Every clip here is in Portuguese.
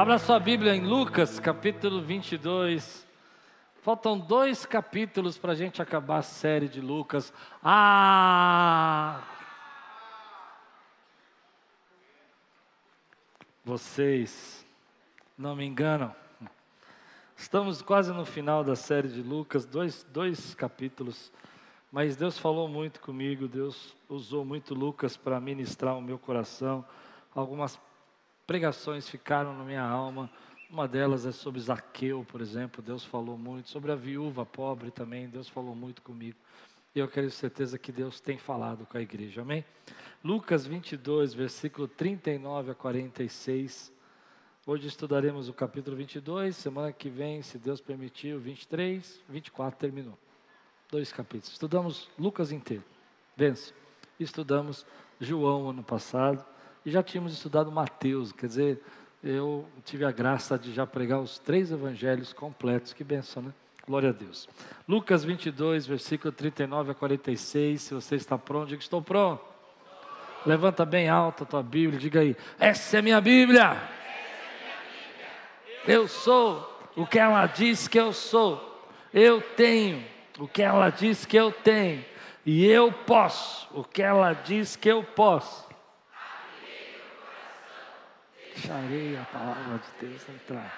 Abra sua Bíblia em Lucas, capítulo 22. Faltam dois capítulos para a gente acabar a série de Lucas. Ah! Vocês não me enganam. Estamos quase no final da série de Lucas, dois, dois capítulos. Mas Deus falou muito comigo, Deus usou muito Lucas para ministrar o meu coração. Algumas pregações ficaram na minha alma. Uma delas é sobre Zaqueu, por exemplo, Deus falou muito. Sobre a viúva pobre também, Deus falou muito comigo. E eu quero certeza que Deus tem falado com a igreja, amém? Lucas 22, versículo 39 a 46. Hoje estudaremos o capítulo 22, semana que vem, se Deus permitir, o 23, 24 terminou. Dois capítulos. Estudamos Lucas inteiro. Vence. Estudamos João ano passado e já tínhamos estudado Mateus, quer dizer, eu tive a graça de já pregar os três evangelhos completos, que benção, né? Glória a Deus. Lucas 22, versículo 39 a 46, se você está pronto, diga estou pronto. Levanta bem alto a tua Bíblia, diga aí, essa é minha Bíblia. Eu sou o que ela diz que eu sou. Eu tenho o que ela diz que eu tenho. E eu posso o que ela diz que eu posso. Deixarei a palavra de Deus entrar.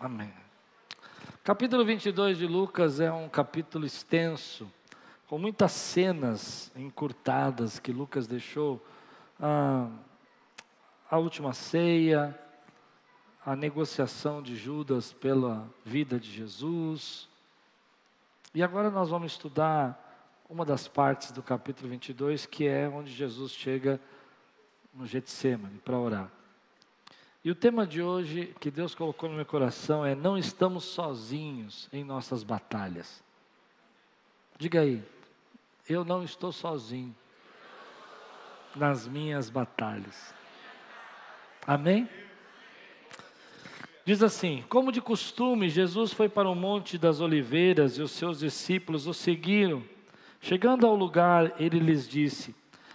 Amém. Capítulo 22 de Lucas é um capítulo extenso, com muitas cenas encurtadas que Lucas deixou. Ah, a última ceia, a negociação de Judas pela vida de Jesus. E agora nós vamos estudar uma das partes do capítulo 22, que é onde Jesus chega no Getsemane para orar. E o tema de hoje que Deus colocou no meu coração é: não estamos sozinhos em nossas batalhas. Diga aí, eu não estou sozinho nas minhas batalhas. Amém? Diz assim: Como de costume, Jesus foi para o Monte das Oliveiras e os seus discípulos o seguiram. Chegando ao lugar, ele lhes disse: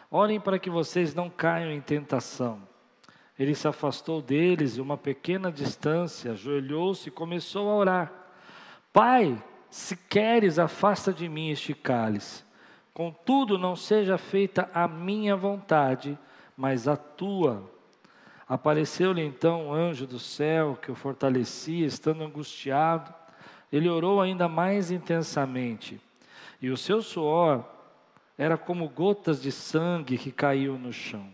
Orem para que vocês não caiam em tentação. Ele se afastou deles uma pequena distância, ajoelhou-se e começou a orar. Pai, se queres, afasta de mim este cálice. Contudo, não seja feita a minha vontade, mas a tua. Apareceu-lhe então um anjo do céu que o fortalecia, estando angustiado. Ele orou ainda mais intensamente, e o seu suor era como gotas de sangue que caíam no chão.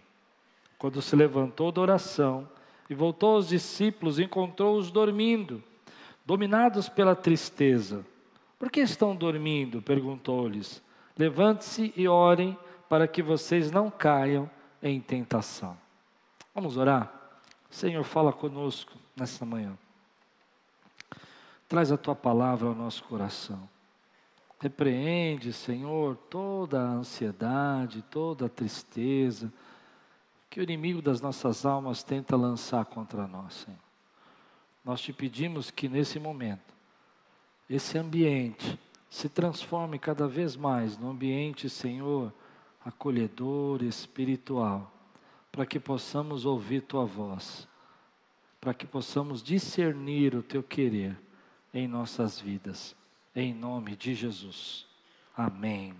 Quando se levantou da oração e voltou aos discípulos, encontrou-os dormindo, dominados pela tristeza. Por que estão dormindo? perguntou-lhes. Levante-se e orem para que vocês não caiam em tentação. Vamos orar? Senhor, fala conosco nessa manhã. Traz a tua palavra ao nosso coração. Repreende, Senhor, toda a ansiedade, toda a tristeza que o inimigo das nossas almas tenta lançar contra nós, Senhor. Nós te pedimos que nesse momento, esse ambiente se transforme cada vez mais no ambiente, Senhor, acolhedor, espiritual, para que possamos ouvir tua voz, para que possamos discernir o teu querer em nossas vidas em nome de Jesus. Amém.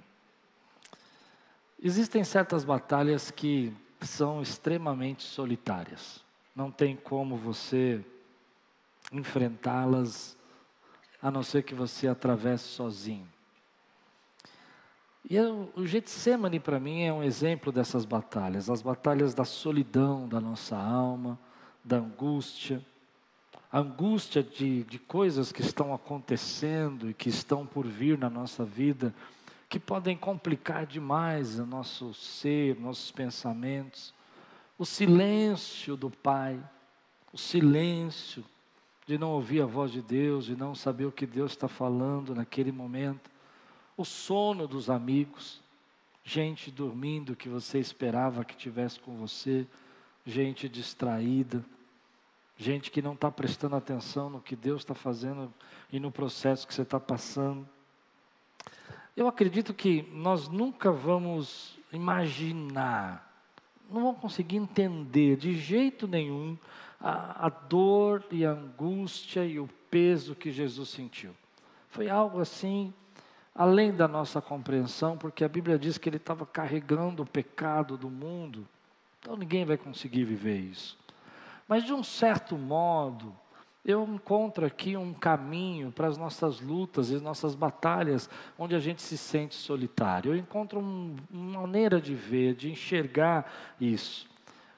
Existem certas batalhas que são extremamente solitárias. Não tem como você enfrentá-las a não ser que você atravesse sozinho. E eu, o Getsemane para mim é um exemplo dessas batalhas, as batalhas da solidão da nossa alma, da angústia angústia de, de coisas que estão acontecendo e que estão por vir na nossa vida, que podem complicar demais o nosso ser, nossos pensamentos. O silêncio do Pai, o silêncio de não ouvir a voz de Deus, de não saber o que Deus está falando naquele momento. O sono dos amigos, gente dormindo que você esperava que tivesse com você, gente distraída gente que não está prestando atenção no que Deus está fazendo e no processo que você está passando. Eu acredito que nós nunca vamos imaginar não vão conseguir entender de jeito nenhum a, a dor e a angústia e o peso que Jesus sentiu. Foi algo assim além da nossa compreensão, porque a Bíblia diz que ele estava carregando o pecado do mundo, então ninguém vai conseguir viver isso. Mas de um certo modo, eu encontro aqui um caminho para as nossas lutas e as nossas batalhas, onde a gente se sente solitário. Eu encontro um, uma maneira de ver, de enxergar isso.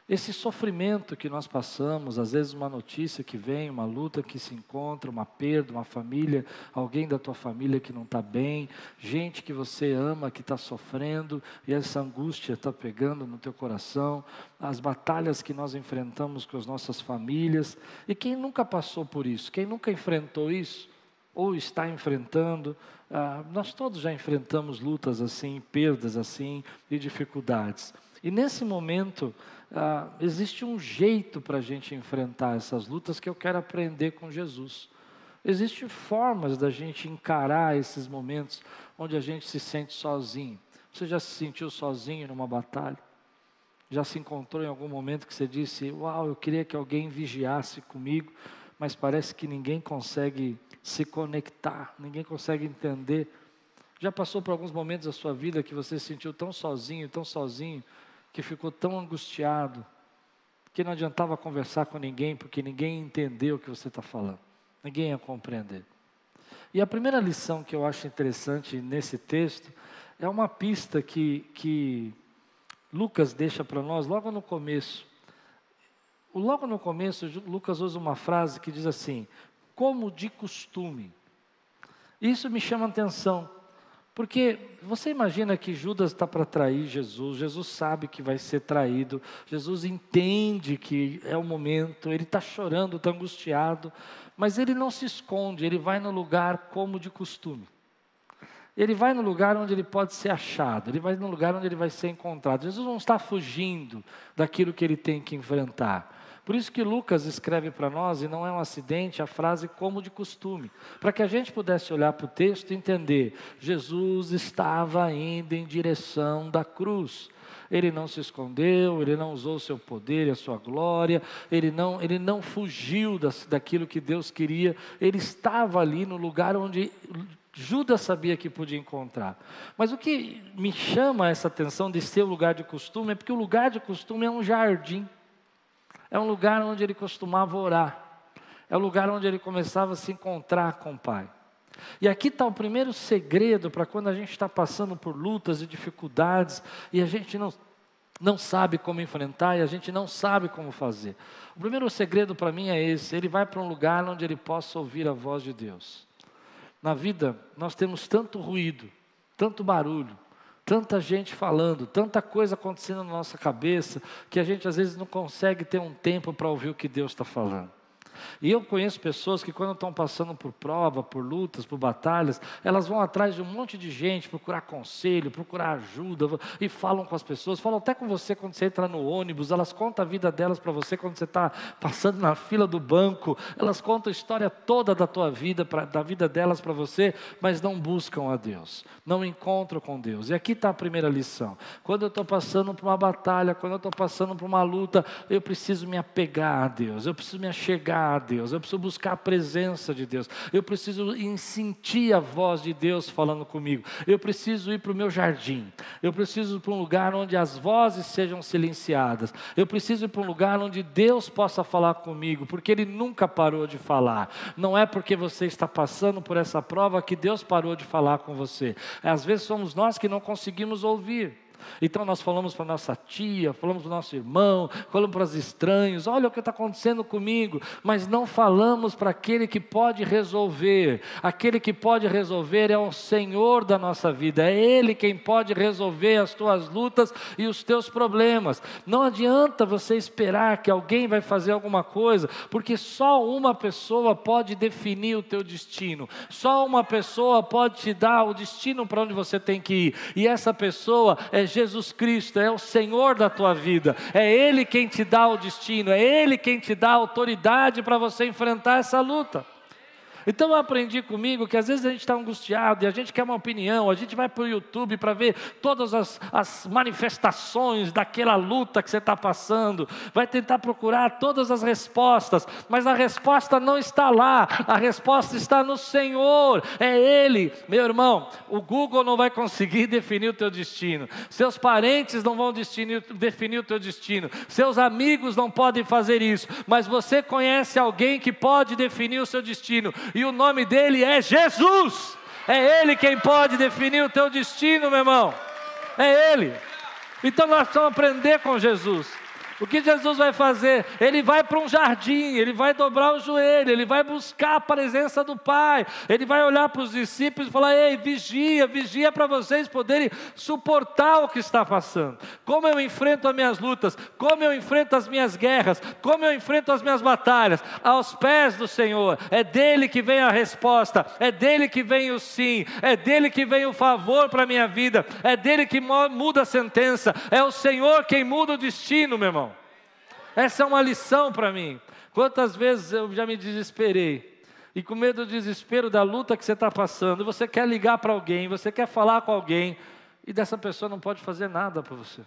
Esse sofrimento que nós passamos, às vezes uma notícia que vem, uma luta que se encontra, uma perda, uma família, alguém da tua família que não está bem, gente que você ama que está sofrendo e essa angústia está pegando no teu coração, as batalhas que nós enfrentamos com as nossas famílias. E quem nunca passou por isso, quem nunca enfrentou isso, ou está enfrentando, ah, nós todos já enfrentamos lutas assim, perdas assim e dificuldades. E nesse momento, ah, existe um jeito para a gente enfrentar essas lutas que eu quero aprender com Jesus. Existem formas da gente encarar esses momentos onde a gente se sente sozinho. Você já se sentiu sozinho numa batalha? Já se encontrou em algum momento que você disse: Uau, eu queria que alguém vigiasse comigo, mas parece que ninguém consegue se conectar, ninguém consegue entender. Já passou por alguns momentos da sua vida que você se sentiu tão sozinho, tão sozinho, que ficou tão angustiado que não adiantava conversar com ninguém porque ninguém entendeu o que você está falando, ninguém ia compreender. E a primeira lição que eu acho interessante nesse texto é uma pista que, que Lucas deixa para nós logo no começo. Logo no começo, Lucas usa uma frase que diz assim: como de costume. Isso me chama atenção, porque você imagina que Judas está para trair Jesus, Jesus sabe que vai ser traído, Jesus entende que é o momento, ele está chorando, está angustiado, mas ele não se esconde, ele vai no lugar como de costume. Ele vai no lugar onde ele pode ser achado, ele vai no lugar onde ele vai ser encontrado. Jesus não está fugindo daquilo que ele tem que enfrentar. Por isso que Lucas escreve para nós, e não é um acidente, a frase como de costume, para que a gente pudesse olhar para o texto e entender: Jesus estava indo em direção da cruz. Ele não se escondeu, ele não usou o seu poder e a sua glória, ele não, ele não fugiu das, daquilo que Deus queria, ele estava ali no lugar onde Judas sabia que podia encontrar. Mas o que me chama essa atenção de ser o lugar de costume é porque o lugar de costume é um jardim. É um lugar onde ele costumava orar. É o lugar onde ele começava a se encontrar com o Pai. E aqui está o primeiro segredo para quando a gente está passando por lutas e dificuldades e a gente não, não sabe como enfrentar e a gente não sabe como fazer. O primeiro segredo para mim é esse: ele vai para um lugar onde ele possa ouvir a voz de Deus. Na vida, nós temos tanto ruído, tanto barulho, tanta gente falando, tanta coisa acontecendo na nossa cabeça, que a gente às vezes não consegue ter um tempo para ouvir o que Deus está falando. E eu conheço pessoas que, quando estão passando por prova, por lutas, por batalhas, elas vão atrás de um monte de gente procurar conselho, procurar ajuda, e falam com as pessoas, falam até com você quando você entra no ônibus, elas contam a vida delas para você quando você está passando na fila do banco, elas contam a história toda da tua vida, pra, da vida delas para você, mas não buscam a Deus, não encontram com Deus. E aqui está a primeira lição: quando eu estou passando por uma batalha, quando eu estou passando por uma luta, eu preciso me apegar a Deus, eu preciso me achegar a Deus, eu preciso buscar a presença de Deus, eu preciso sentir a voz de Deus falando comigo, eu preciso ir para o meu jardim, eu preciso ir para um lugar onde as vozes sejam silenciadas, eu preciso ir para um lugar onde Deus possa falar comigo, porque Ele nunca parou de falar, não é porque você está passando por essa prova que Deus parou de falar com você, às vezes somos nós que não conseguimos ouvir. Então nós falamos para nossa tia, falamos para o nosso irmão, falamos para os estranhos, olha o que está acontecendo comigo, mas não falamos para aquele que pode resolver. Aquele que pode resolver é o Senhor da nossa vida, é Ele quem pode resolver as tuas lutas e os teus problemas. Não adianta você esperar que alguém vai fazer alguma coisa, porque só uma pessoa pode definir o teu destino, só uma pessoa pode te dar o destino para onde você tem que ir, e essa pessoa é Jesus Cristo, é o Senhor da tua vida, é Ele quem te dá o destino, é Ele quem te dá a autoridade para você enfrentar essa luta. Então eu aprendi comigo que às vezes a gente está angustiado e a gente quer uma opinião, a gente vai para o YouTube para ver todas as, as manifestações daquela luta que você está passando, vai tentar procurar todas as respostas, mas a resposta não está lá, a resposta está no Senhor, é Ele. Meu irmão, o Google não vai conseguir definir o teu destino, seus parentes não vão definir, definir o teu destino, seus amigos não podem fazer isso, mas você conhece alguém que pode definir o seu destino, e o nome dele é Jesus. É Ele quem pode definir o teu destino, meu irmão. É Ele. Então nós precisamos aprender com Jesus. O que Jesus vai fazer? Ele vai para um jardim, ele vai dobrar o joelho, ele vai buscar a presença do Pai, ele vai olhar para os discípulos e falar: Ei, vigia, vigia para vocês poderem suportar o que está passando. Como eu enfrento as minhas lutas, como eu enfrento as minhas guerras, como eu enfrento as minhas batalhas, aos pés do Senhor. É dele que vem a resposta, é dele que vem o sim, é dele que vem o favor para a minha vida, é dele que muda a sentença, é o Senhor quem muda o destino, meu irmão. Essa é uma lição para mim. Quantas vezes eu já me desesperei, e com medo do desespero da luta que você está passando, você quer ligar para alguém, você quer falar com alguém, e dessa pessoa não pode fazer nada para você.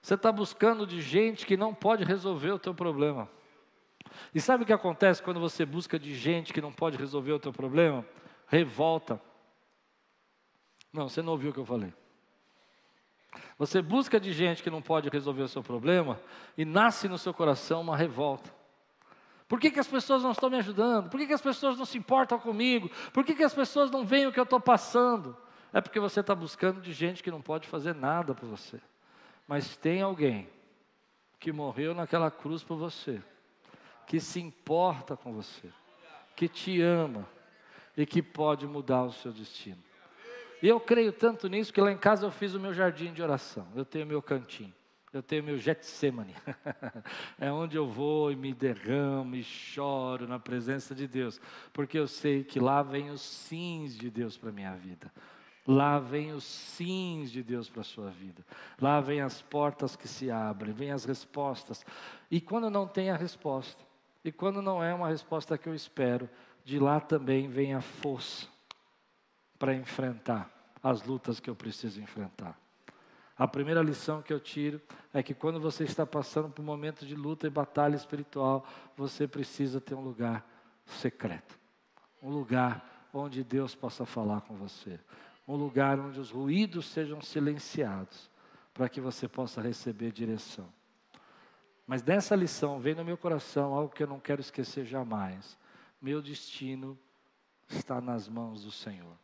Você está buscando de gente que não pode resolver o teu problema. E sabe o que acontece quando você busca de gente que não pode resolver o teu problema? Revolta. Não, você não ouviu o que eu falei. Você busca de gente que não pode resolver o seu problema e nasce no seu coração uma revolta. Por que, que as pessoas não estão me ajudando? Por que, que as pessoas não se importam comigo? Por que, que as pessoas não veem o que eu estou passando? É porque você está buscando de gente que não pode fazer nada por você. Mas tem alguém que morreu naquela cruz por você, que se importa com você, que te ama e que pode mudar o seu destino. E eu creio tanto nisso que lá em casa eu fiz o meu jardim de oração. Eu tenho meu cantinho. Eu tenho meu Getsemane. é onde eu vou e me derramo e choro na presença de Deus. Porque eu sei que lá vem os sims de Deus para a minha vida. Lá vem os sims de Deus para a sua vida. Lá vem as portas que se abrem, vem as respostas. E quando não tem a resposta, e quando não é uma resposta que eu espero, de lá também vem a força para enfrentar as lutas que eu preciso enfrentar. A primeira lição que eu tiro é que quando você está passando por um momento de luta e batalha espiritual, você precisa ter um lugar secreto. Um lugar onde Deus possa falar com você. Um lugar onde os ruídos sejam silenciados, para que você possa receber direção. Mas dessa lição vem no meu coração algo que eu não quero esquecer jamais. Meu destino está nas mãos do Senhor.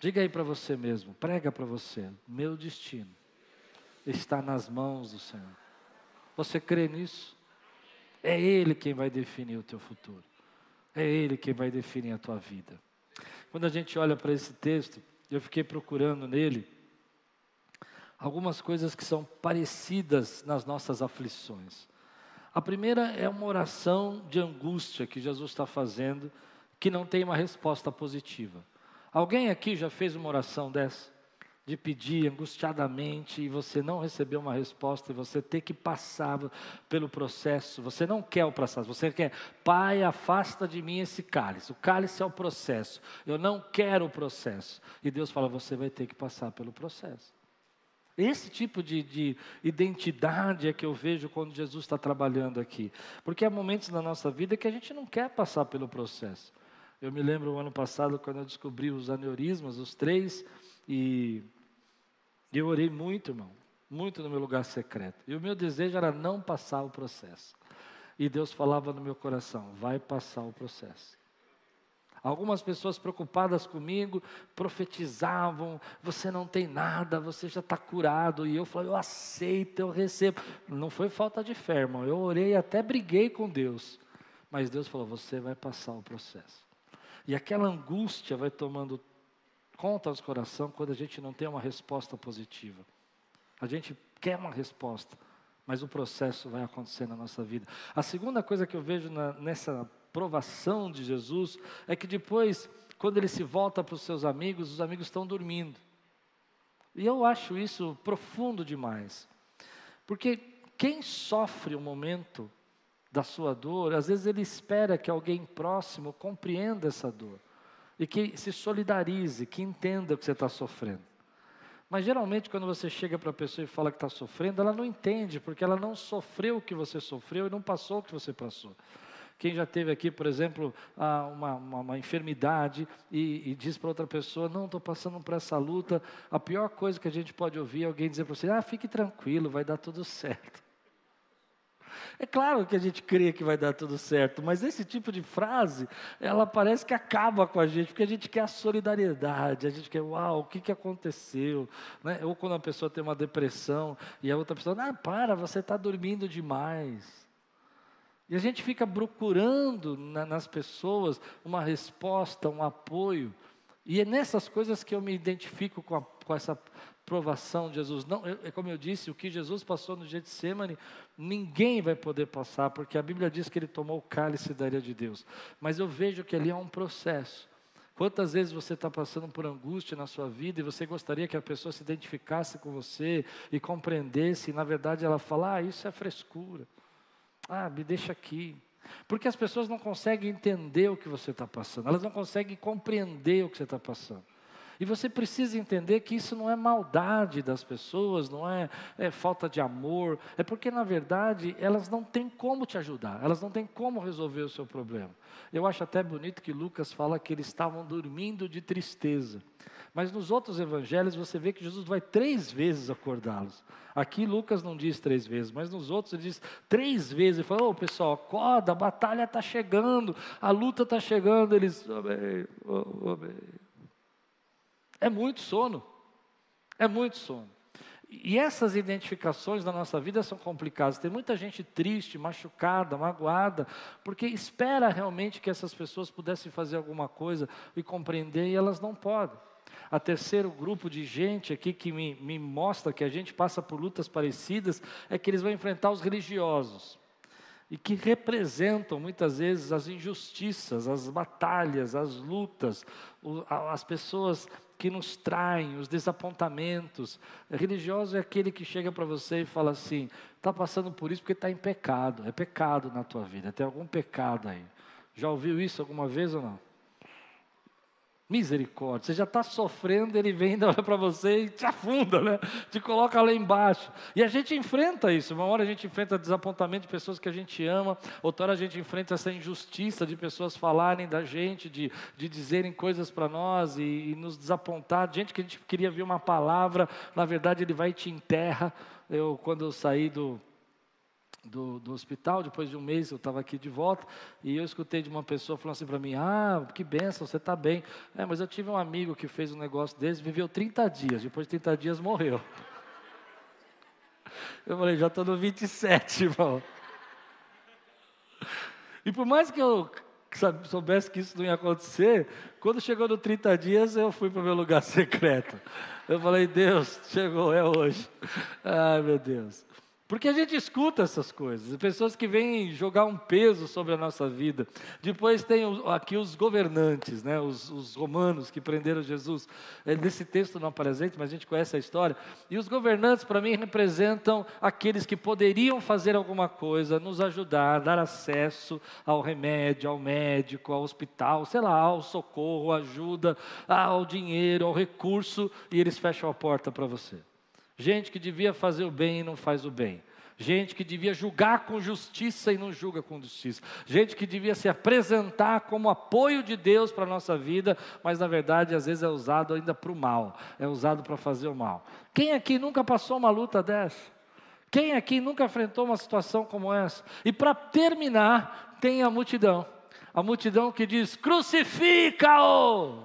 Diga aí para você mesmo, prega para você: meu destino está nas mãos do Senhor. Você crê nisso? É Ele quem vai definir o teu futuro. É Ele quem vai definir a tua vida. Quando a gente olha para esse texto, eu fiquei procurando nele algumas coisas que são parecidas nas nossas aflições. A primeira é uma oração de angústia que Jesus está fazendo, que não tem uma resposta positiva. Alguém aqui já fez uma oração dessa? De pedir angustiadamente e você não recebeu uma resposta e você ter que passar pelo processo. Você não quer o processo, você quer, Pai, afasta de mim esse cálice. O cálice é o processo. Eu não quero o processo. E Deus fala, você vai ter que passar pelo processo. Esse tipo de, de, identidade é que eu vejo quando Jesus está trabalhando aqui. Porque há momentos na nossa vida que a gente não quer passar pelo processo. Eu me lembro o ano passado quando eu descobri os aneurismas, os três, e eu orei muito, irmão, muito no meu lugar secreto. E o meu desejo era não passar o processo. E Deus falava no meu coração: vai passar o processo. Algumas pessoas preocupadas comigo profetizavam: você não tem nada, você já está curado. E eu falei: eu aceito, eu recebo. Não foi falta de fé, irmão. Eu orei, até briguei com Deus. Mas Deus falou: você vai passar o processo. E aquela angústia vai tomando conta do coração quando a gente não tem uma resposta positiva. A gente quer uma resposta, mas o processo vai acontecer na nossa vida. A segunda coisa que eu vejo na, nessa provação de Jesus é que depois, quando ele se volta para os seus amigos, os amigos estão dormindo. E eu acho isso profundo demais. Porque quem sofre o momento da sua dor, às vezes ele espera que alguém próximo compreenda essa dor e que se solidarize, que entenda o que você está sofrendo. Mas geralmente, quando você chega para a pessoa e fala que está sofrendo, ela não entende, porque ela não sofreu o que você sofreu e não passou o que você passou. Quem já teve aqui, por exemplo, uma, uma, uma enfermidade e, e diz para outra pessoa: Não, estou passando por essa luta. A pior coisa que a gente pode ouvir é alguém dizer para você: Ah, fique tranquilo, vai dar tudo certo. É claro que a gente crê que vai dar tudo certo, mas esse tipo de frase, ela parece que acaba com a gente, porque a gente quer a solidariedade, a gente quer, uau, o que, que aconteceu? Né? Ou quando a pessoa tem uma depressão e a outra pessoa, ah, para, você está dormindo demais. E a gente fica procurando na, nas pessoas uma resposta, um apoio. E é nessas coisas que eu me identifico com, a, com essa provação de Jesus. Não, é como eu disse, o que Jesus passou no Getsemane, ninguém vai poder passar, porque a Bíblia diz que ele tomou o cálice da ira de Deus. Mas eu vejo que ali é um processo. Quantas vezes você está passando por angústia na sua vida e você gostaria que a pessoa se identificasse com você e compreendesse, e na verdade ela fala: Ah, isso é frescura. Ah, me deixa aqui. Porque as pessoas não conseguem entender o que você está passando, elas não conseguem compreender o que você está passando. E você precisa entender que isso não é maldade das pessoas, não é, é, falta de amor, é porque, na verdade, elas não têm como te ajudar, elas não têm como resolver o seu problema. Eu acho até bonito que Lucas fala que eles estavam dormindo de tristeza. Mas nos outros evangelhos você vê que Jesus vai três vezes acordá-los. Aqui Lucas não diz três vezes, mas nos outros ele diz três vezes. Ele fala: Ô oh, pessoal, acorda, a batalha está chegando, a luta está chegando. Eles, amém, oh, amém. É muito sono. É muito sono. E essas identificações na nossa vida são complicadas. Tem muita gente triste, machucada, magoada, porque espera realmente que essas pessoas pudessem fazer alguma coisa e compreender e elas não podem. A terceiro grupo de gente aqui que me, me mostra que a gente passa por lutas parecidas é que eles vão enfrentar os religiosos e que representam muitas vezes as injustiças, as batalhas, as lutas, as pessoas que nos traem, os desapontamentos. Religioso é aquele que chega para você e fala assim: está passando por isso porque está em pecado, é pecado na tua vida, tem algum pecado aí. Já ouviu isso alguma vez ou não? Misericórdia, você já está sofrendo, ele vem, olha para você e te afunda, né? Te coloca lá embaixo. E a gente enfrenta isso. Uma hora a gente enfrenta desapontamento de pessoas que a gente ama, outra hora a gente enfrenta essa injustiça de pessoas falarem da gente, de, de dizerem coisas para nós e, e nos desapontar. Gente que a gente queria ver uma palavra, na verdade ele vai e te enterra. Eu, quando eu saí do, do, do hospital, depois de um mês eu estava aqui de volta, e eu escutei de uma pessoa falando assim para mim, ah, que benção, você está bem. É, mas eu tive um amigo que fez um negócio desse, viveu 30 dias, depois de 30 dias morreu. Eu falei, já estou no 27, irmão. E por mais que eu soubesse que isso não ia acontecer, quando chegou no 30 dias, eu fui para o meu lugar secreto. Eu falei, Deus, chegou, é hoje. Ai, meu Deus. Porque a gente escuta essas coisas, pessoas que vêm jogar um peso sobre a nossa vida. Depois tem aqui os governantes, né, os, os romanos que prenderam Jesus. É, nesse texto não apresenta, mas a gente conhece a história. E os governantes, para mim, representam aqueles que poderiam fazer alguma coisa, nos ajudar, dar acesso ao remédio, ao médico, ao hospital, sei lá, ao socorro, ajuda, ao dinheiro, ao recurso, e eles fecham a porta para você. Gente que devia fazer o bem e não faz o bem. Gente que devia julgar com justiça e não julga com justiça. Gente que devia se apresentar como apoio de Deus para a nossa vida, mas na verdade às vezes é usado ainda para o mal, é usado para fazer o mal. Quem aqui nunca passou uma luta dessa? Quem aqui nunca enfrentou uma situação como essa? E para terminar, tem a multidão. A multidão que diz: crucifica-o!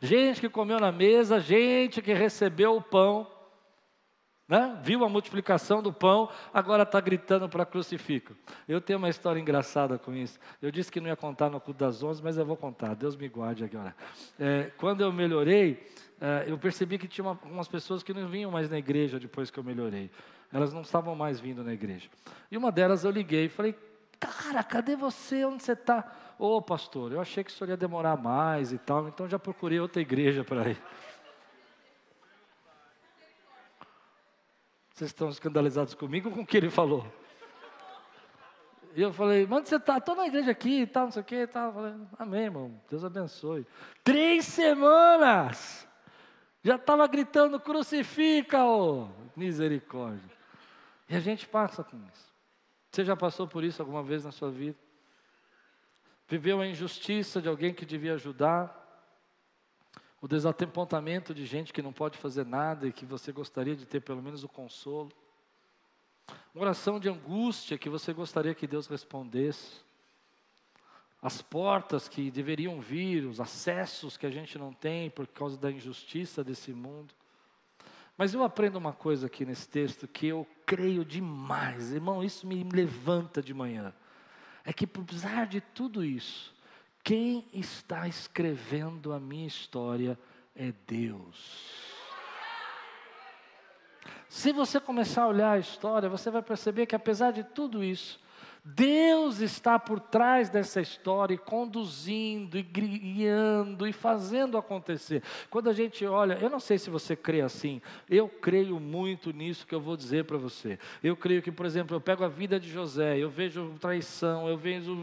Gente que comeu na mesa, gente que recebeu o pão, né? Viu a multiplicação do pão, agora está gritando para crucificar. Eu tenho uma história engraçada com isso. Eu disse que não ia contar no culto das onze, mas eu vou contar. Deus me guarde agora. É, quando eu melhorei, é, eu percebi que tinha uma, umas pessoas que não vinham mais na igreja depois que eu melhorei. Elas não estavam mais vindo na igreja. E uma delas eu liguei e falei: Cara, cadê você? Onde você está? Ô, oh, pastor, eu achei que isso ia demorar mais e tal, então já procurei outra igreja para ir. Vocês estão escandalizados comigo com o que ele falou? E eu falei, onde você está? Estou na igreja aqui e tal, não sei o que e tal. Eu falei, amém, irmão, Deus abençoe. Três semanas! Já estava gritando, crucifica, ô misericórdia. E a gente passa com isso. Você já passou por isso alguma vez na sua vida? Viveu a injustiça de alguém que devia ajudar? O desapontamento de gente que não pode fazer nada e que você gostaria de ter pelo menos o consolo? Uma oração de angústia que você gostaria que Deus respondesse? As portas que deveriam vir, os acessos que a gente não tem por causa da injustiça desse mundo? Mas eu aprendo uma coisa aqui nesse texto que eu creio demais, irmão, isso me levanta de manhã. É que, apesar de tudo isso, quem está escrevendo a minha história é Deus. Se você começar a olhar a história, você vai perceber que, apesar de tudo isso, Deus está por trás dessa história, conduzindo, e guiando e fazendo acontecer. Quando a gente olha, eu não sei se você crê assim, eu creio muito nisso que eu vou dizer para você. Eu creio que, por exemplo, eu pego a vida de José, eu vejo traição, eu vejo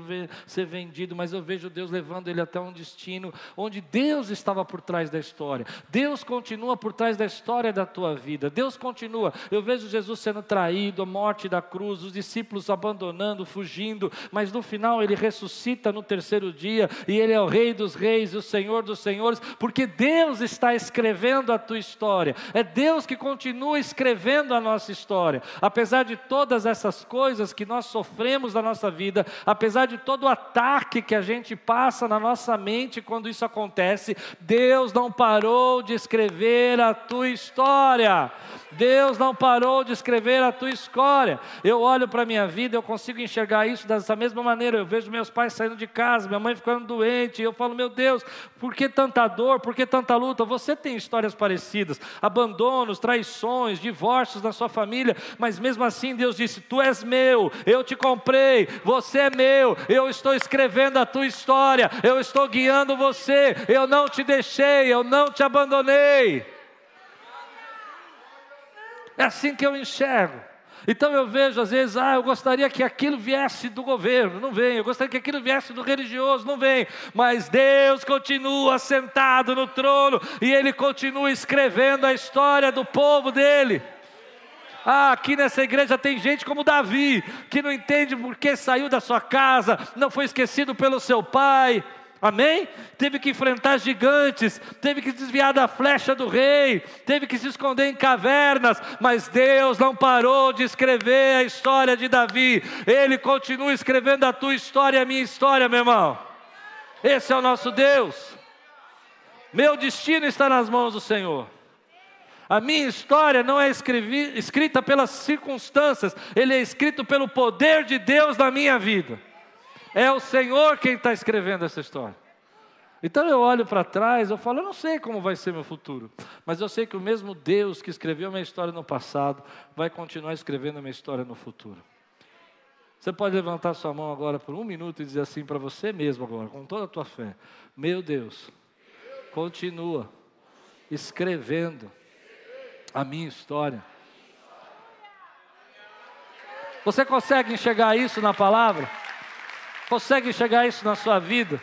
ser vendido, mas eu vejo Deus levando ele até um destino onde Deus estava por trás da história. Deus continua por trás da história da tua vida. Deus continua. Eu vejo Jesus sendo traído, a morte da cruz, os discípulos abandonando, fugindo, mas no final ele ressuscita no terceiro dia e ele é o Rei dos Reis e o Senhor dos Senhores, porque Deus está escrevendo a tua história, é Deus que continua escrevendo a nossa história, apesar de todas essas coisas que nós sofremos na nossa vida, apesar de todo o ataque que a gente passa na nossa mente quando isso acontece, Deus não parou de escrever a tua história. Deus não parou de escrever a tua história. Eu olho para a minha vida, eu consigo enxergar isso dessa mesma maneira. Eu vejo meus pais saindo de casa, minha mãe ficando doente, e eu falo, meu Deus, por que tanta dor, por que tanta luta? Você tem histórias parecidas, abandonos, traições, divórcios na sua família, mas mesmo assim Deus disse: Tu és meu, eu te comprei, você é meu, eu estou escrevendo a tua história, eu estou guiando você, eu não te deixei, eu não te abandonei. É assim que eu enxergo. Então eu vejo às vezes, ah, eu gostaria que aquilo viesse do governo, não vem. Eu gostaria que aquilo viesse do religioso, não vem. Mas Deus continua sentado no trono e Ele continua escrevendo a história do povo dele. Ah, aqui nessa igreja tem gente como Davi, que não entende por que saiu da sua casa, não foi esquecido pelo seu pai, Amém? Teve que enfrentar gigantes, teve que desviar da flecha do rei, teve que se esconder em cavernas, mas Deus não parou de escrever a história de Davi. Ele continua escrevendo a tua história e a minha história, meu irmão. Esse é o nosso Deus. Meu destino está nas mãos do Senhor. A minha história não é escrita pelas circunstâncias, ele é escrito pelo poder de Deus na minha vida. É o Senhor quem está escrevendo essa história. Então eu olho para trás, eu falo, eu não sei como vai ser meu futuro, mas eu sei que o mesmo Deus que escreveu minha história no passado vai continuar escrevendo minha história no futuro. Você pode levantar sua mão agora por um minuto e dizer assim para você mesmo agora, com toda a tua fé: Meu Deus, continua escrevendo a minha história. Você consegue enxergar isso na palavra? Consegue enxergar isso na sua vida?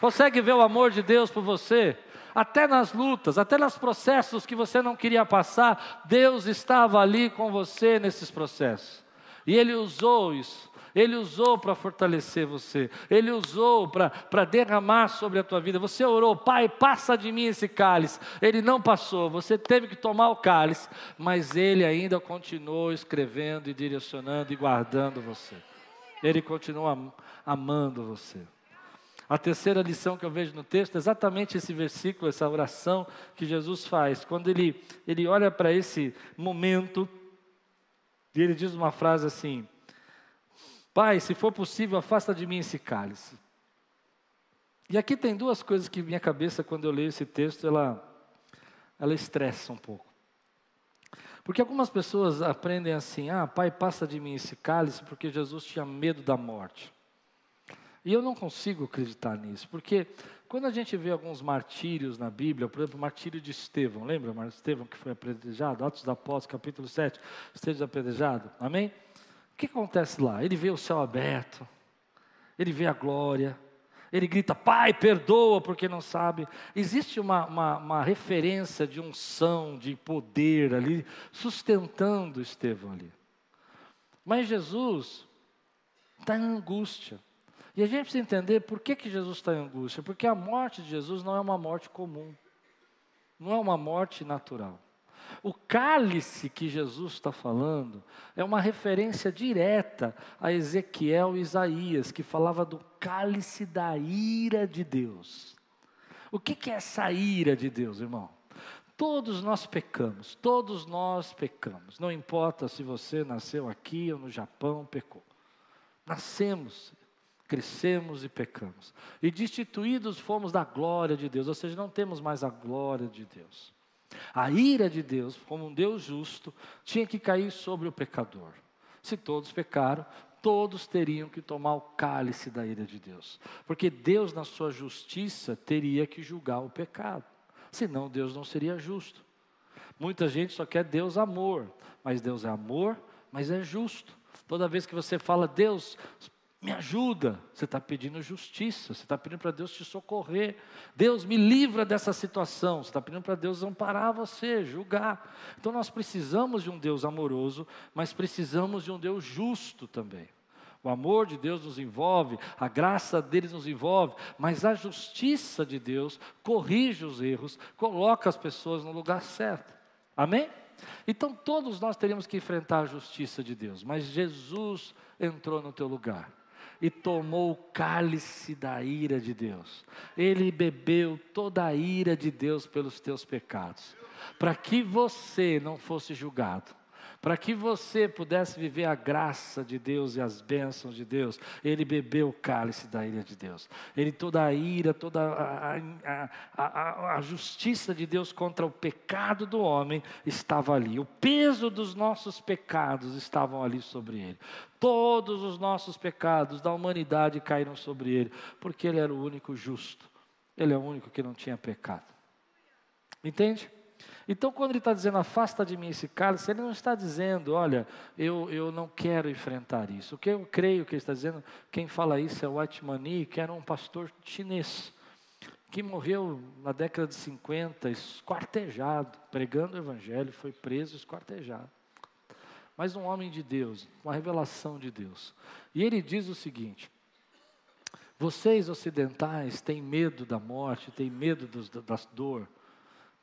Consegue ver o amor de Deus por você? Até nas lutas, até nos processos que você não queria passar, Deus estava ali com você nesses processos. E Ele usou isso. Ele usou para fortalecer você, Ele usou para derramar sobre a tua vida. Você orou, Pai, passa de mim esse cálice. Ele não passou, você teve que tomar o cálice, mas Ele ainda continuou escrevendo e direcionando e guardando você. Ele continua amando você. A terceira lição que eu vejo no texto é exatamente esse versículo, essa oração que Jesus faz. Quando ele, ele olha para esse momento, e ele diz uma frase assim: Pai, se for possível, afasta de mim esse cálice. E aqui tem duas coisas que minha cabeça, quando eu leio esse texto, ela, ela estressa um pouco. Porque algumas pessoas aprendem assim: ah, pai, passa de mim esse cálice, porque Jesus tinha medo da morte. E eu não consigo acreditar nisso, porque quando a gente vê alguns martírios na Bíblia, por exemplo, o martírio de Estevão, lembra Estevão que foi apedrejado? Atos da Apóstolos, capítulo 7, esteve apedrejado, amém? O que acontece lá? Ele vê o céu aberto, ele vê a glória, ele grita, Pai, perdoa, porque não sabe. Existe uma, uma, uma referência de unção, de poder ali, sustentando Estevão ali. Mas Jesus está em angústia. E a gente precisa entender por que, que Jesus está em angústia. Porque a morte de Jesus não é uma morte comum, não é uma morte natural. O cálice que Jesus está falando é uma referência direta a Ezequiel e Isaías, que falava do cálice da ira de Deus. O que, que é essa ira de Deus, irmão? Todos nós pecamos, todos nós pecamos. Não importa se você nasceu aqui ou no Japão, pecou. Nascemos, crescemos e pecamos. E destituídos fomos da glória de Deus, ou seja, não temos mais a glória de Deus. A ira de Deus, como um Deus justo, tinha que cair sobre o pecador. Se todos pecaram, todos teriam que tomar o cálice da ira de Deus. Porque Deus, na sua justiça, teria que julgar o pecado. Senão, Deus não seria justo. Muita gente só quer Deus amor, mas Deus é amor, mas é justo. Toda vez que você fala, Deus, me ajuda. Você está pedindo justiça, você está pedindo para Deus te socorrer. Deus me livra dessa situação. Você está pedindo para Deus amparar você, julgar. Então nós precisamos de um Deus amoroso, mas precisamos de um Deus justo também. O amor de Deus nos envolve, a graça deles nos envolve, mas a justiça de Deus corrige os erros, coloca as pessoas no lugar certo. Amém? Então todos nós teríamos que enfrentar a justiça de Deus, mas Jesus entrou no teu lugar e tomou o cálice da ira de Deus. Ele bebeu toda a ira de Deus pelos teus pecados, para que você não fosse julgado para que você pudesse viver a graça de Deus e as bênçãos de Deus, ele bebeu o cálice da ira de Deus. Ele toda a ira, toda a, a, a, a, justiça de Deus contra o pecado do homem estava ali. O peso dos nossos pecados estavam ali sobre ele. Todos os nossos pecados da humanidade caíram sobre ele, porque ele era o único justo. Ele é o único que não tinha pecado. Entende? Então, quando ele está dizendo, afasta de mim esse cálice, ele não está dizendo, olha, eu, eu não quero enfrentar isso. O que eu creio que ele está dizendo, quem fala isso é o Atmani, que era um pastor chinês, que morreu na década de 50, esquartejado, pregando o evangelho, foi preso, esquartejado. Mas um homem de Deus, uma revelação de Deus. E ele diz o seguinte: vocês ocidentais têm medo da morte, têm medo dos, da dor,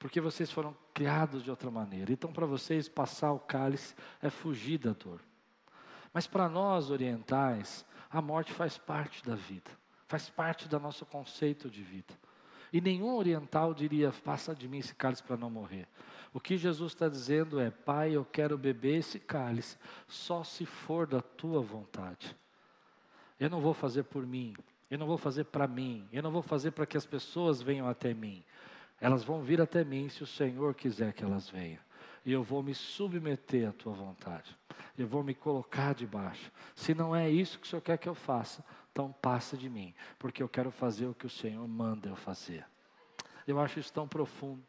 porque vocês foram criados de outra maneira. Então, para vocês, passar o cálice é fugir da dor. Mas para nós orientais, a morte faz parte da vida, faz parte do nosso conceito de vida. E nenhum oriental diria, passa de mim esse cálice para não morrer. O que Jesus está dizendo é, Pai, eu quero beber esse cálice, só se for da tua vontade. Eu não vou fazer por mim, eu não vou fazer para mim, eu não vou fazer para que as pessoas venham até mim. Elas vão vir até mim se o Senhor quiser que elas venham. E eu vou me submeter à tua vontade. Eu vou me colocar debaixo. Se não é isso que o Senhor quer que eu faça, então passa de mim, porque eu quero fazer o que o Senhor manda eu fazer. Eu acho isso tão profundo.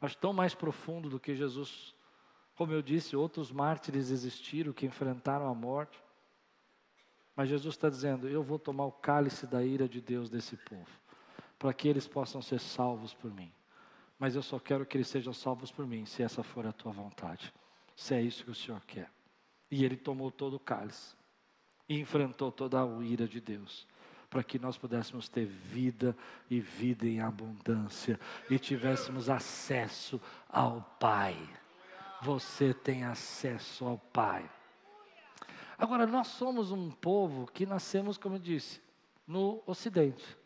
Acho tão mais profundo do que Jesus. Como eu disse, outros mártires existiram que enfrentaram a morte. Mas Jesus está dizendo: Eu vou tomar o cálice da ira de Deus desse povo para que eles possam ser salvos por mim. Mas eu só quero que eles sejam salvos por mim, se essa for a tua vontade. Se é isso que o Senhor quer. E ele tomou todo o cálice e enfrentou toda a ira de Deus, para que nós pudéssemos ter vida e vida em abundância e tivéssemos acesso ao Pai. Você tem acesso ao Pai. Agora, nós somos um povo que nascemos, como eu disse, no Ocidente.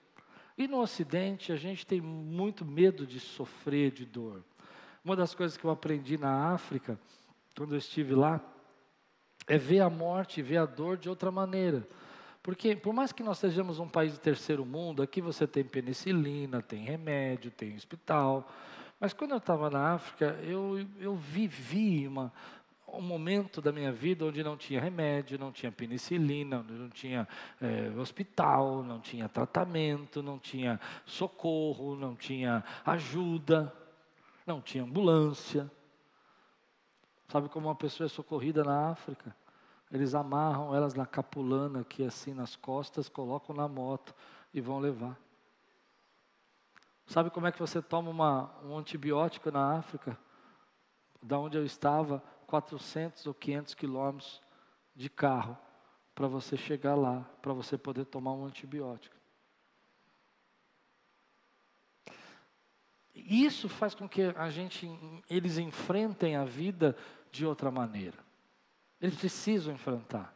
E no Ocidente, a gente tem muito medo de sofrer de dor. Uma das coisas que eu aprendi na África, quando eu estive lá, é ver a morte, ver a dor de outra maneira. Porque, por mais que nós sejamos um país de terceiro mundo, aqui você tem penicilina, tem remédio, tem hospital. Mas quando eu estava na África, eu, eu vivi uma, um momento da minha vida onde não tinha remédio, não tinha penicilina, não tinha é, hospital, não tinha tratamento, não tinha socorro, não tinha ajuda, não tinha ambulância. Sabe como uma pessoa é socorrida na África? Eles amarram elas na capulana aqui assim nas costas, colocam na moto e vão levar. Sabe como é que você toma uma, um antibiótico na África? Da onde eu estava, 400 ou 500 quilômetros de carro para você chegar lá, para você poder tomar um antibiótico. Isso faz com que a gente, eles enfrentem a vida de outra maneira. Eles precisam enfrentar.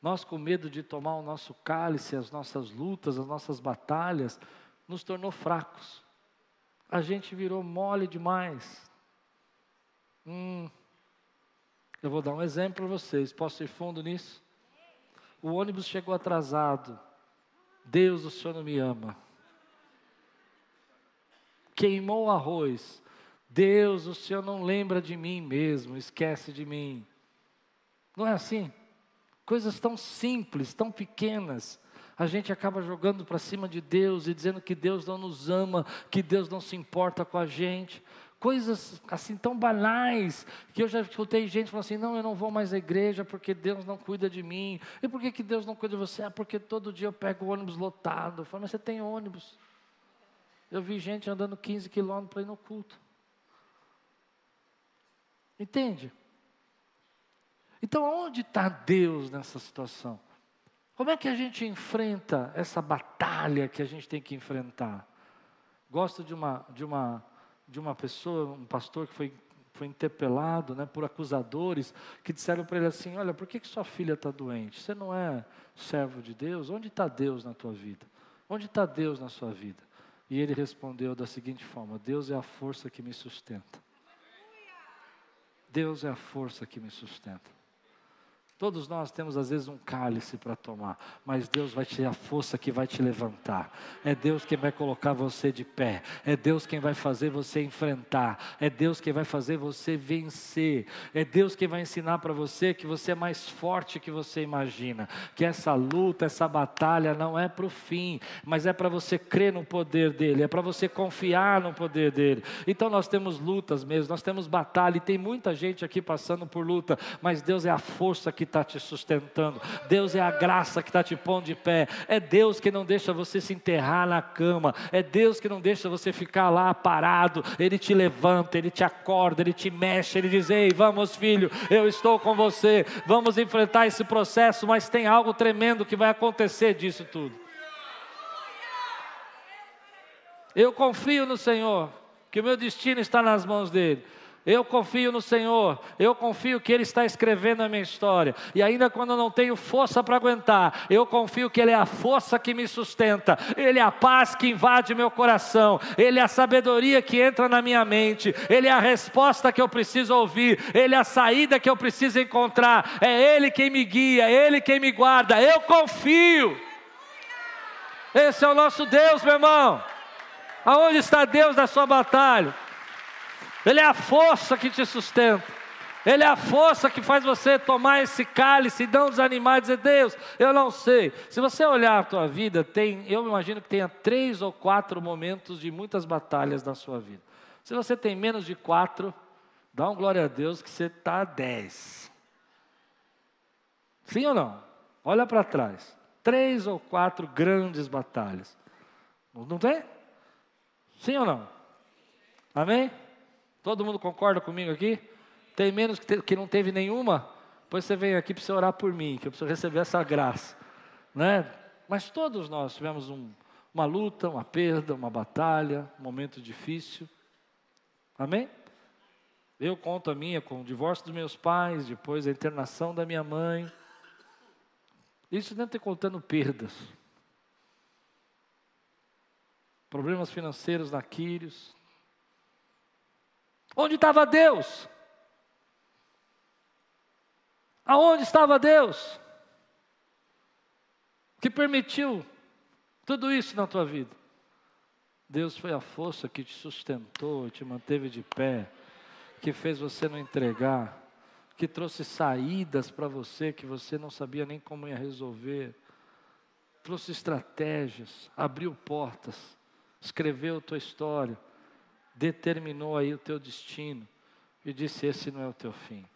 Nós, com medo de tomar o nosso cálice, as nossas lutas, as nossas batalhas, nos tornou fracos. A gente virou mole demais. Hum, eu vou dar um exemplo para vocês. Posso ir fundo nisso? O ônibus chegou atrasado. Deus, o Senhor não me ama. Queimou o arroz. Deus, o Senhor não lembra de mim mesmo, esquece de mim. Não é assim? Coisas tão simples, tão pequenas, a gente acaba jogando para cima de Deus e dizendo que Deus não nos ama, que Deus não se importa com a gente. Coisas assim tão banais, que eu já escutei gente falando assim: não, eu não vou mais à igreja porque Deus não cuida de mim. E por que, que Deus não cuida de você? Ah, porque todo dia eu pego o ônibus lotado. Eu falo, mas você tem ônibus. Eu vi gente andando 15 quilômetros para ir no culto. Entende? Então, onde está Deus nessa situação? Como é que a gente enfrenta essa batalha que a gente tem que enfrentar? Gosto de uma, de uma, de uma pessoa, um pastor que foi, foi interpelado né, por acusadores que disseram para ele assim: Olha, por que, que sua filha está doente? Você não é servo de Deus? Onde está Deus na tua vida? Onde está Deus na sua vida? E ele respondeu da seguinte forma: Deus é a força que me sustenta. Deus é a força que me sustenta. Todos nós temos às vezes um cálice para tomar, mas Deus vai te dar a força que vai te levantar. É Deus quem vai colocar você de pé. É Deus quem vai fazer você enfrentar. É Deus quem vai fazer você vencer. É Deus quem vai ensinar para você que você é mais forte que você imagina. Que essa luta, essa batalha não é para o fim, mas é para você crer no poder dele, é para você confiar no poder dele. Então nós temos lutas mesmo, nós temos batalha e tem muita gente aqui passando por luta, mas Deus é a força que está te sustentando, Deus é a graça que está te pondo de pé, é Deus que não deixa você se enterrar na cama, é Deus que não deixa você ficar lá parado, Ele te levanta, Ele te acorda, Ele te mexe, Ele diz: Ei, vamos filho, eu estou com você, vamos enfrentar esse processo, mas tem algo tremendo que vai acontecer disso tudo. Eu confio no Senhor, que o meu destino está nas mãos dEle. Eu confio no Senhor, eu confio que Ele está escrevendo a minha história, e ainda quando eu não tenho força para aguentar, eu confio que Ele é a força que me sustenta, Ele é a paz que invade meu coração, Ele é a sabedoria que entra na minha mente, Ele é a resposta que eu preciso ouvir, Ele é a saída que eu preciso encontrar, é Ele quem me guia, é Ele quem me guarda, eu confio. Esse é o nosso Deus, meu irmão. Aonde está Deus na sua batalha? Ele é a força que te sustenta. Ele é a força que faz você tomar esse cálice e não desanimar e dizer, Deus, eu não sei. Se você olhar a tua vida, tem, eu imagino que tenha três ou quatro momentos de muitas batalhas na sua vida. Se você tem menos de quatro, dá um glória a Deus que você está a dez. Sim ou não? Olha para trás. Três ou quatro grandes batalhas. Não tem? Sim ou não? Amém? Todo mundo concorda comigo aqui? Tem menos que, te, que não teve nenhuma? Pois você vem aqui para você orar por mim, que eu preciso receber essa graça. Né? Mas todos nós tivemos um, uma luta, uma perda, uma batalha, um momento difícil. Amém? Eu conto a minha com o divórcio dos meus pais, depois a internação da minha mãe. Isso não ter contando perdas. Problemas financeiros na Quírios, Onde estava Deus? Aonde estava Deus? Que permitiu tudo isso na tua vida? Deus foi a força que te sustentou, te manteve de pé, que fez você não entregar, que trouxe saídas para você que você não sabia nem como ia resolver, trouxe estratégias, abriu portas, escreveu tua história determinou aí o teu destino e disse: Esse não é o teu fim.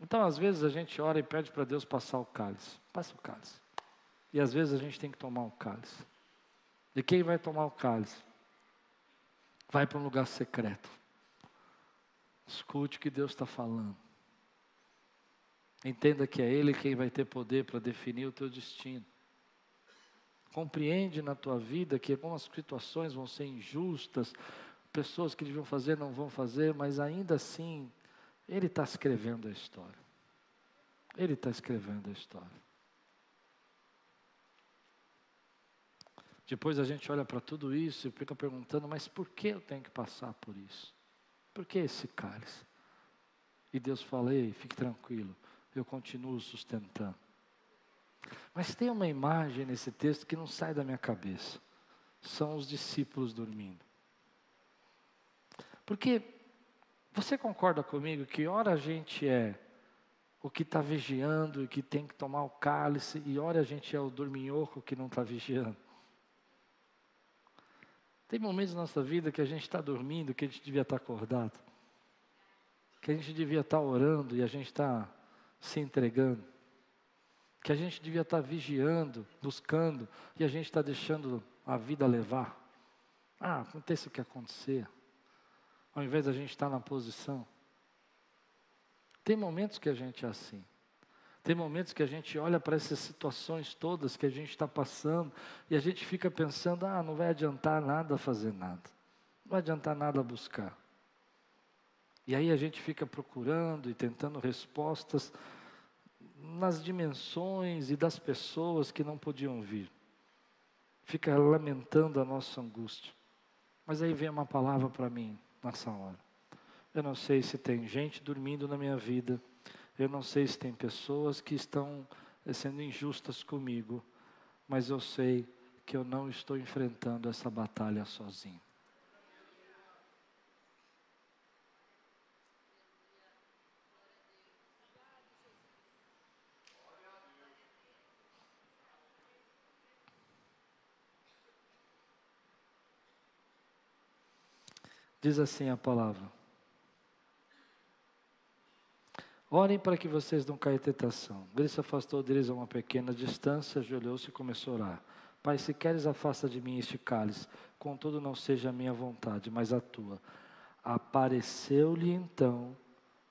Então, às vezes, a gente ora e pede para Deus passar o cálice. Passa o cálice. E às vezes a gente tem que tomar o cálice. E quem vai tomar o cálice? Vai para um lugar secreto. Escute o que Deus está falando. Entenda que é Ele quem vai ter poder para definir o teu destino. Compreende na tua vida que algumas situações vão ser injustas, pessoas que deviam fazer não vão fazer, mas ainda assim, Ele está escrevendo a história. Ele está escrevendo a história. Depois a gente olha para tudo isso e fica perguntando, mas por que eu tenho que passar por isso? Por que esse cálice? E Deus fala, ei, fique tranquilo, eu continuo sustentando. Mas tem uma imagem nesse texto que não sai da minha cabeça. São os discípulos dormindo. Porque você concorda comigo que ora a gente é o que está vigiando e que tem que tomar o cálice, e ora a gente é o dorminhoco que não está vigiando? Tem momentos na nossa vida que a gente está dormindo, que a gente devia estar tá acordado, que a gente devia estar tá orando e a gente está se entregando, que a gente devia estar vigiando, buscando e a gente está deixando a vida levar. Ah, aconteça o que acontecer, ao invés da gente estar na posição. Tem momentos que a gente é assim. Tem momentos que a gente olha para essas situações todas que a gente está passando e a gente fica pensando: ah, não vai adiantar nada fazer nada, não vai adiantar nada buscar. E aí a gente fica procurando e tentando respostas nas dimensões e das pessoas que não podiam vir. Fica lamentando a nossa angústia. Mas aí vem uma palavra para mim nessa hora. Eu não sei se tem gente dormindo na minha vida eu não sei se tem pessoas que estão eh, sendo injustas comigo, mas eu sei que eu não estou enfrentando essa batalha sozinho. Diz assim a palavra. Orem para que vocês não caiam em tentação. Ele se afastou deles a uma pequena distância, ajoelhou-se e começou a orar. Pai, se queres, afasta de mim este cálice, contudo não seja a minha vontade, mas a tua. Apareceu-lhe então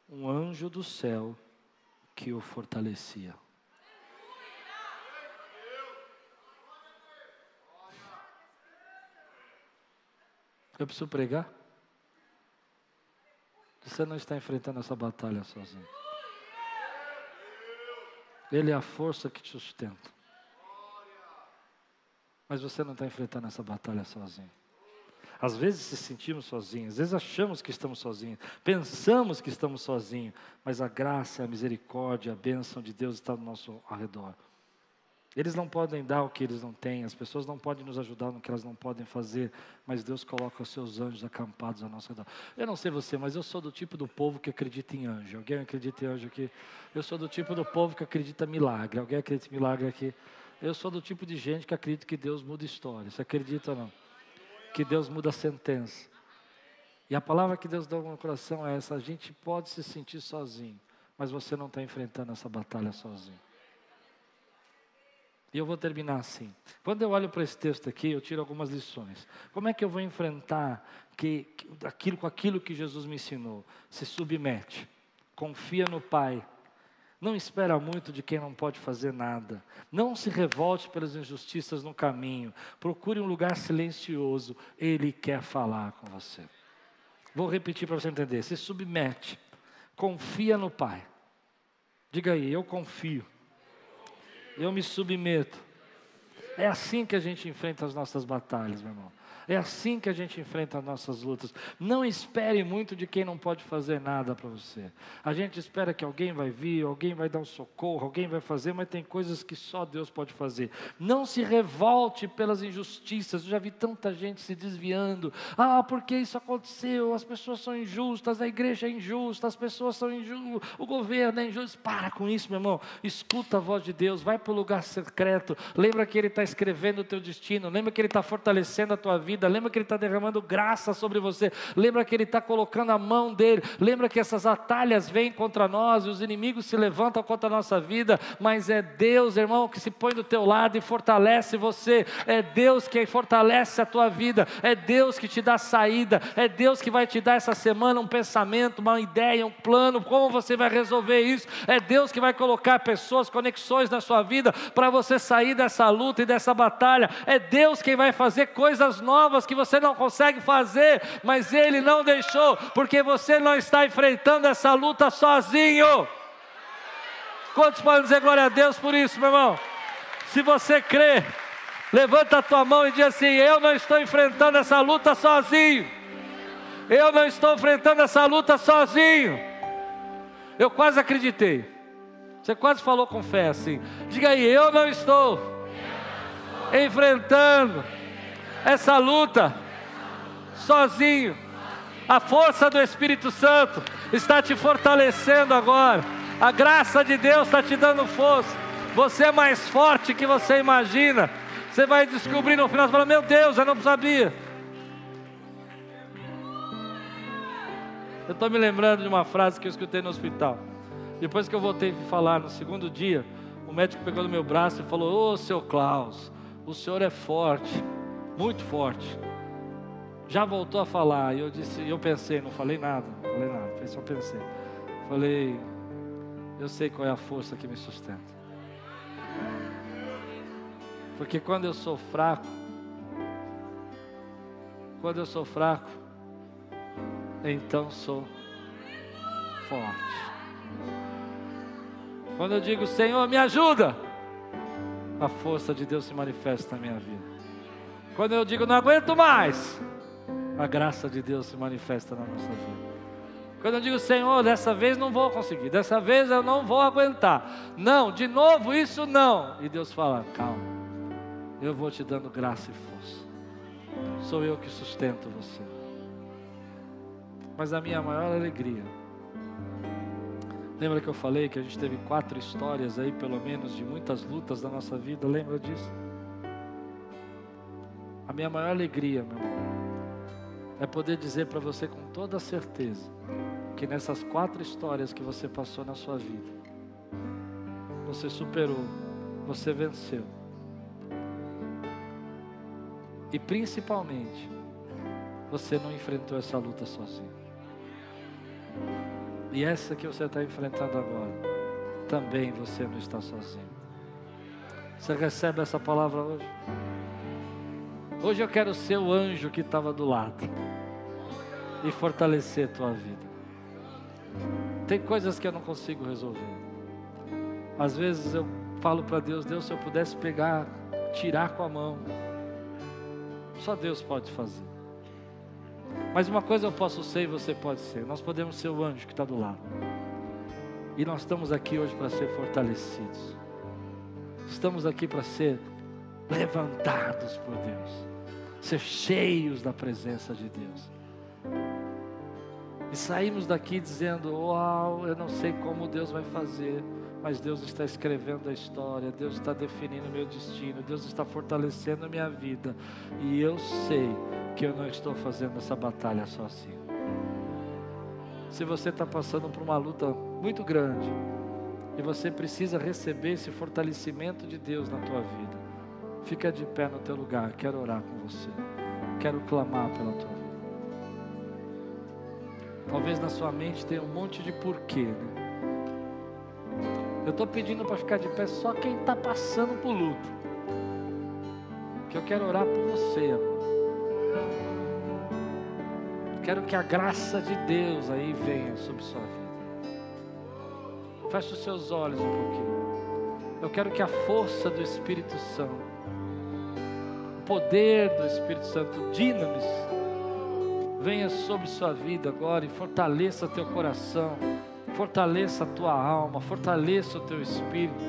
um anjo do céu que o fortalecia. Eu preciso pregar? Você não está enfrentando essa batalha sozinho. Ele é a força que te sustenta. Mas você não está enfrentando essa batalha sozinho. Às vezes se sentimos sozinhos, às vezes achamos que estamos sozinhos, pensamos que estamos sozinhos, mas a graça, a misericórdia, a bênção de Deus está ao nosso redor. Eles não podem dar o que eles não têm, as pessoas não podem nos ajudar no que elas não podem fazer, mas Deus coloca os seus anjos acampados ao nosso redor. Eu não sei você, mas eu sou do tipo do povo que acredita em anjo. Alguém acredita em anjo aqui? Eu sou do tipo do povo que acredita em milagre. Alguém acredita em milagre aqui? Eu sou do tipo de gente que acredita que Deus muda história. Você acredita ou não? Que Deus muda a sentença. E a palavra que Deus dá no meu coração é essa: a gente pode se sentir sozinho, mas você não está enfrentando essa batalha sozinho. E eu vou terminar assim. Quando eu olho para esse texto aqui, eu tiro algumas lições. Como é que eu vou enfrentar que, que, aquilo, com aquilo que Jesus me ensinou? Se submete, confia no Pai. Não espera muito de quem não pode fazer nada. Não se revolte pelas injustiças no caminho. Procure um lugar silencioso. Ele quer falar com você. Vou repetir para você entender. Se submete. Confia no Pai. Diga aí, eu confio eu me submeto. É assim que a gente enfrenta as nossas batalhas, meu irmão. É assim que a gente enfrenta as nossas lutas. Não espere muito de quem não pode fazer nada para você. A gente espera que alguém vai vir, alguém vai dar um socorro, alguém vai fazer, mas tem coisas que só Deus pode fazer. Não se revolte pelas injustiças. Eu já vi tanta gente se desviando. Ah, porque isso aconteceu? As pessoas são injustas, a igreja é injusta, as pessoas são injustas, o governo é injusto. Para com isso, meu irmão. Escuta a voz de Deus, vai para o lugar secreto. Lembra que Ele está escrevendo o teu destino. Lembra que Ele está fortalecendo a tua vida. Lembra que Ele está derramando graça sobre você. Lembra que Ele está colocando a mão dele. Lembra que essas atalhas vêm contra nós e os inimigos se levantam contra a nossa vida. Mas é Deus, irmão, que se põe do teu lado e fortalece você. É Deus que fortalece a tua vida. É Deus que te dá saída. É Deus que vai te dar essa semana um pensamento, uma ideia, um plano. Como você vai resolver isso? É Deus que vai colocar pessoas, conexões na sua vida para você sair dessa luta e dessa batalha. É Deus quem vai fazer coisas novas que você não consegue fazer, mas Ele não deixou, porque você não está enfrentando essa luta sozinho. Quantos podem dizer glória a Deus por isso, meu irmão? Se você crê, levanta a tua mão e diz assim: Eu não estou enfrentando essa luta sozinho. Eu não estou enfrentando essa luta sozinho. Eu quase acreditei. Você quase falou com fé assim. Diga aí, eu não estou enfrentando essa luta sozinho. A força do Espírito Santo está te fortalecendo agora. A graça de Deus está te dando força. Você é mais forte que você imagina. Você vai descobrir no final, você meu Deus, eu não sabia. Eu estou me lembrando de uma frase que eu escutei no hospital. Depois que eu voltei a falar no segundo dia, o médico pegou no meu braço e falou: Ô oh, seu Klaus, o senhor é forte, muito forte. Já voltou a falar. E eu disse, eu pensei, não falei nada, não falei nada, só pensei. Falei, eu sei qual é a força que me sustenta. Porque quando eu sou fraco, quando eu sou fraco, então sou forte. Quando eu digo, Senhor, me ajuda, a força de Deus se manifesta na minha vida. Quando eu digo, não aguento mais, a graça de Deus se manifesta na nossa vida. Quando eu digo, Senhor, dessa vez não vou conseguir, dessa vez eu não vou aguentar. Não, de novo isso não. E Deus fala, calma, eu vou te dando graça e força. Sou eu que sustento você. Mas a minha maior alegria Lembra que eu falei que a gente teve quatro histórias aí, pelo menos, de muitas lutas da nossa vida? Lembra disso? A minha maior alegria, meu irmão, é poder dizer para você com toda certeza que nessas quatro histórias que você passou na sua vida, você superou, você venceu. E principalmente, você não enfrentou essa luta sozinho. E essa que você está enfrentando agora, também você não está sozinho. Você recebe essa palavra hoje? Hoje eu quero ser o anjo que estava do lado e fortalecer tua vida. Tem coisas que eu não consigo resolver. Às vezes eu falo para Deus, Deus, se eu pudesse pegar, tirar com a mão. Só Deus pode fazer. Mas uma coisa eu posso ser e você pode ser. Nós podemos ser o anjo que está do lado. E nós estamos aqui hoje para ser fortalecidos. Estamos aqui para ser levantados por Deus. Ser cheios da presença de Deus. E saímos daqui dizendo: Uau, eu não sei como Deus vai fazer, mas Deus está escrevendo a história, Deus está definindo o meu destino, Deus está fortalecendo a minha vida. E eu sei que eu não estou fazendo essa batalha sozinho. Se você está passando por uma luta muito grande e você precisa receber esse fortalecimento de Deus na tua vida, fica de pé no teu lugar. Quero orar com você. Quero clamar pela tua vida. Talvez na sua mente tenha um monte de porquê. Né? Eu estou pedindo para ficar de pé só quem está passando por luto. Que eu quero orar por você. Quero que a graça de Deus aí venha sobre sua vida. Feche os seus olhos um pouquinho. Eu quero que a força do Espírito Santo, poder do Espírito Santo, o dinamis, venha sobre sua vida agora e fortaleça teu coração, fortaleça a tua alma, fortaleça o teu espírito.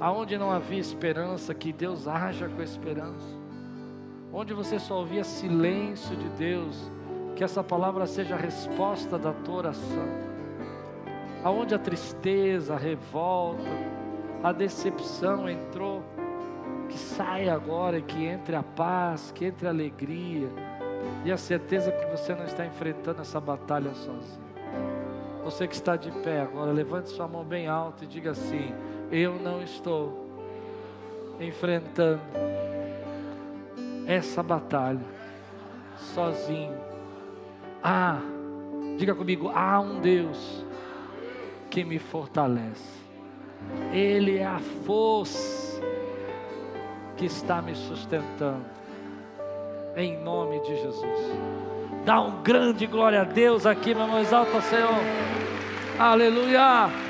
Aonde não havia esperança, que Deus haja com esperança. Onde você só ouvia silêncio de Deus, que essa palavra seja a resposta da tua oração. Aonde a tristeza, a revolta, a decepção entrou, Que saia agora que entre a paz, que entre a alegria e a certeza que você não está enfrentando essa batalha sozinho. Você que está de pé agora, levante sua mão bem alta e diga assim: Eu não estou enfrentando essa batalha sozinho. Ah, diga comigo: há um Deus que me fortalece. Ele é a força que está me sustentando. Em nome de Jesus. Dá um grande glória a Deus aqui, meu irmão, exalta Senhor. Aleluia.